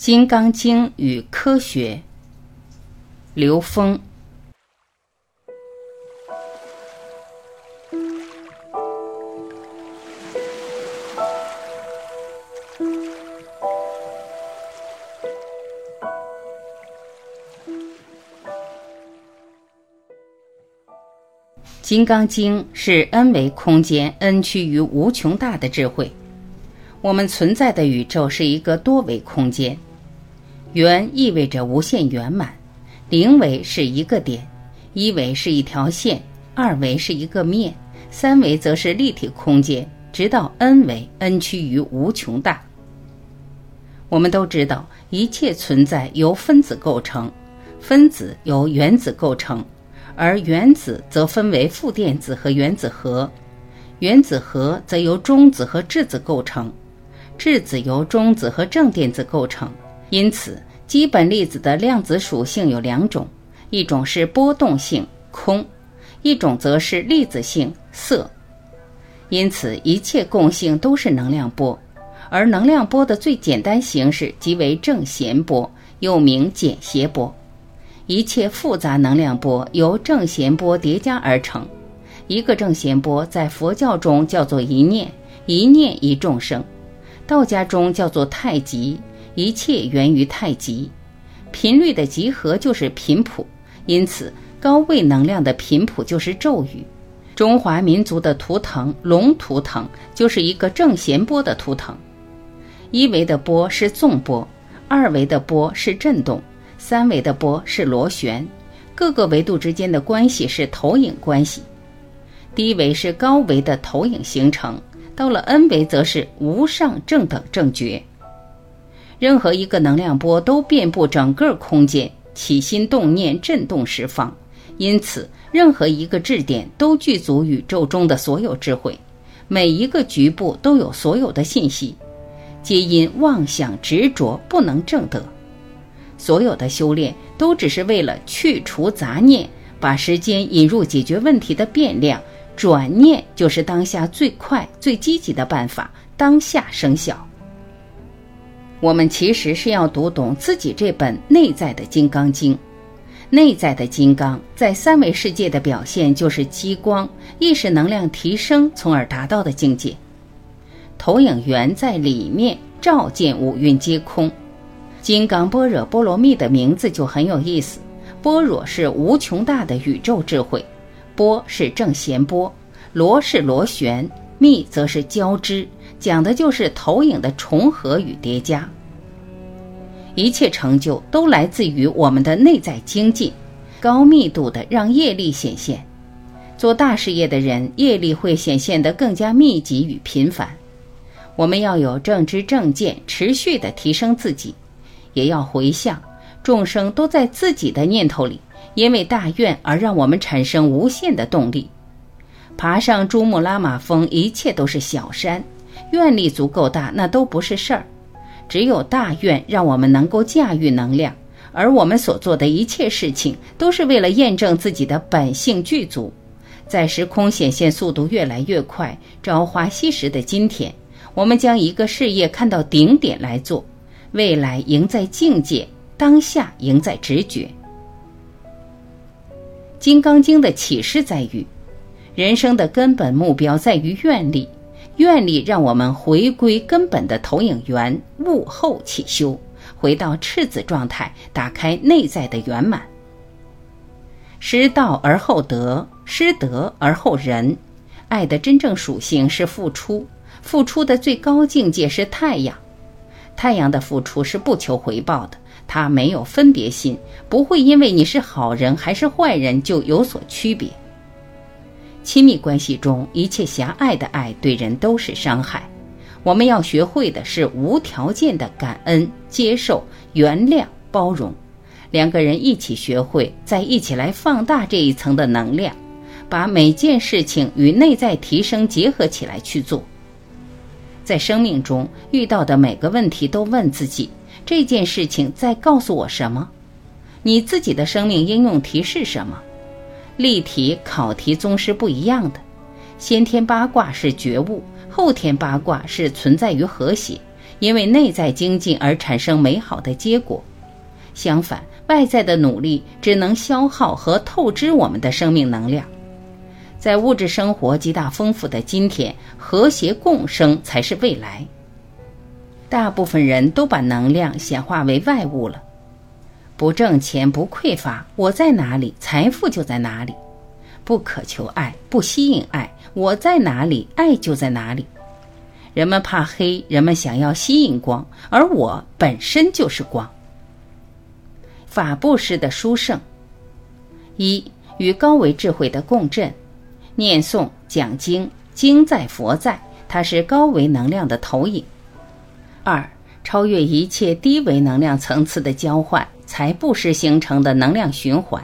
金刚经与科学，刘峰。金刚经是 n 维空间 n 趋于无穷大的智慧。我们存在的宇宙是一个多维空间。圆意味着无限圆满，零维是一个点，一维是一条线，二维是一个面，三维则是立体空间，直到 n 维，n 趋于无穷大。我们都知道，一切存在由分子构成，分子由原子构成，而原子则分为负电子和原子核，原子核则由中子和质子构成，质子由中子和正电子构成。因此，基本粒子的量子属性有两种，一种是波动性空，一种则是粒子性色。因此，一切共性都是能量波，而能量波的最简单形式即为正弦波，又名简谐波。一切复杂能量波由正弦波叠加而成。一个正弦波在佛教中叫做一念，一念一众生；道家中叫做太极。一切源于太极，频率的集合就是频谱，因此高位能量的频谱就是咒语。中华民族的图腾龙图腾就是一个正弦波的图腾。一维的波是纵波，二维的波是振动，三维的波是螺旋。各个维度之间的关系是投影关系。低维是高维的投影形成，到了 n 维则是无上正等正觉。任何一个能量波都遍布整个空间，起心动念震动十方，因此任何一个质点都具足宇宙中的所有智慧，每一个局部都有所有的信息，皆因妄想执着不能正得。所有的修炼都只是为了去除杂念，把时间引入解决问题的变量，转念就是当下最快最积极的办法，当下生效。我们其实是要读懂自己这本内在的《金刚经》，内在的金刚在三维世界的表现就是激光，意识能量提升，从而达到的境界。投影源在里面照见五蕴皆空，金刚般若波罗蜜的名字就很有意思。般若是无穷大的宇宙智慧，波是正弦波，罗是螺旋，密则是交织。讲的就是投影的重合与叠加。一切成就都来自于我们的内在精进，高密度的让业力显现。做大事业的人，业力会显现得更加密集与频繁。我们要有正知正见，持续的提升自己，也要回向众生都在自己的念头里，因为大愿而让我们产生无限的动力。爬上珠穆朗玛峰，一切都是小山。愿力足够大，那都不是事儿。只有大愿，让我们能够驾驭能量。而我们所做的一切事情，都是为了验证自己的本性具足。在时空显现速度越来越快、朝花夕拾的今天，我们将一个事业看到顶点来做。未来赢在境界，当下赢在直觉。《金刚经》的启示在于，人生的根本目标在于愿力。愿力让我们回归根本的投影源，悟后起修，回到赤子状态，打开内在的圆满。失道而后德，失德而后仁。爱的真正属性是付出，付出的最高境界是太阳。太阳的付出是不求回报的，它没有分别心，不会因为你是好人还是坏人就有所区别。亲密关系中，一切狭隘的爱对人都是伤害。我们要学会的是无条件的感恩、接受、原谅、包容。两个人一起学会，再一起来放大这一层的能量，把每件事情与内在提升结合起来去做。在生命中遇到的每个问题，都问自己：这件事情在告诉我什么？你自己的生命应用题是什么？例题、考题宗师不一样的，先天八卦是觉悟，后天八卦是存在于和谐，因为内在精进而产生美好的结果。相反，外在的努力只能消耗和透支我们的生命能量。在物质生活极大丰富的今天，和谐共生才是未来。大部分人都把能量显化为外物了，不挣钱不匮乏，我在哪里，财富就在哪里；不渴求爱，不吸引爱，我在哪里，爱就在哪里。人们怕黑，人们想要吸引光，而我本身就是光。法布施的殊胜：一与高维智慧的共振。念诵讲经，经在佛在，它是高维能量的投影。二，超越一切低维能量层次的交换，才布施形成的能量循环，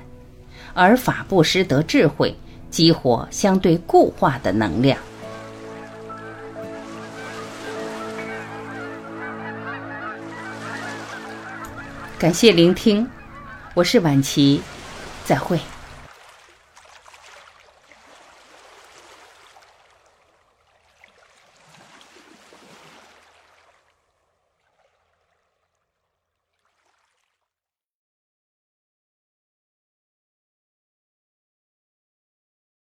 而法布施得智慧，激活相对固化的能量。感谢聆听，我是晚琪，再会。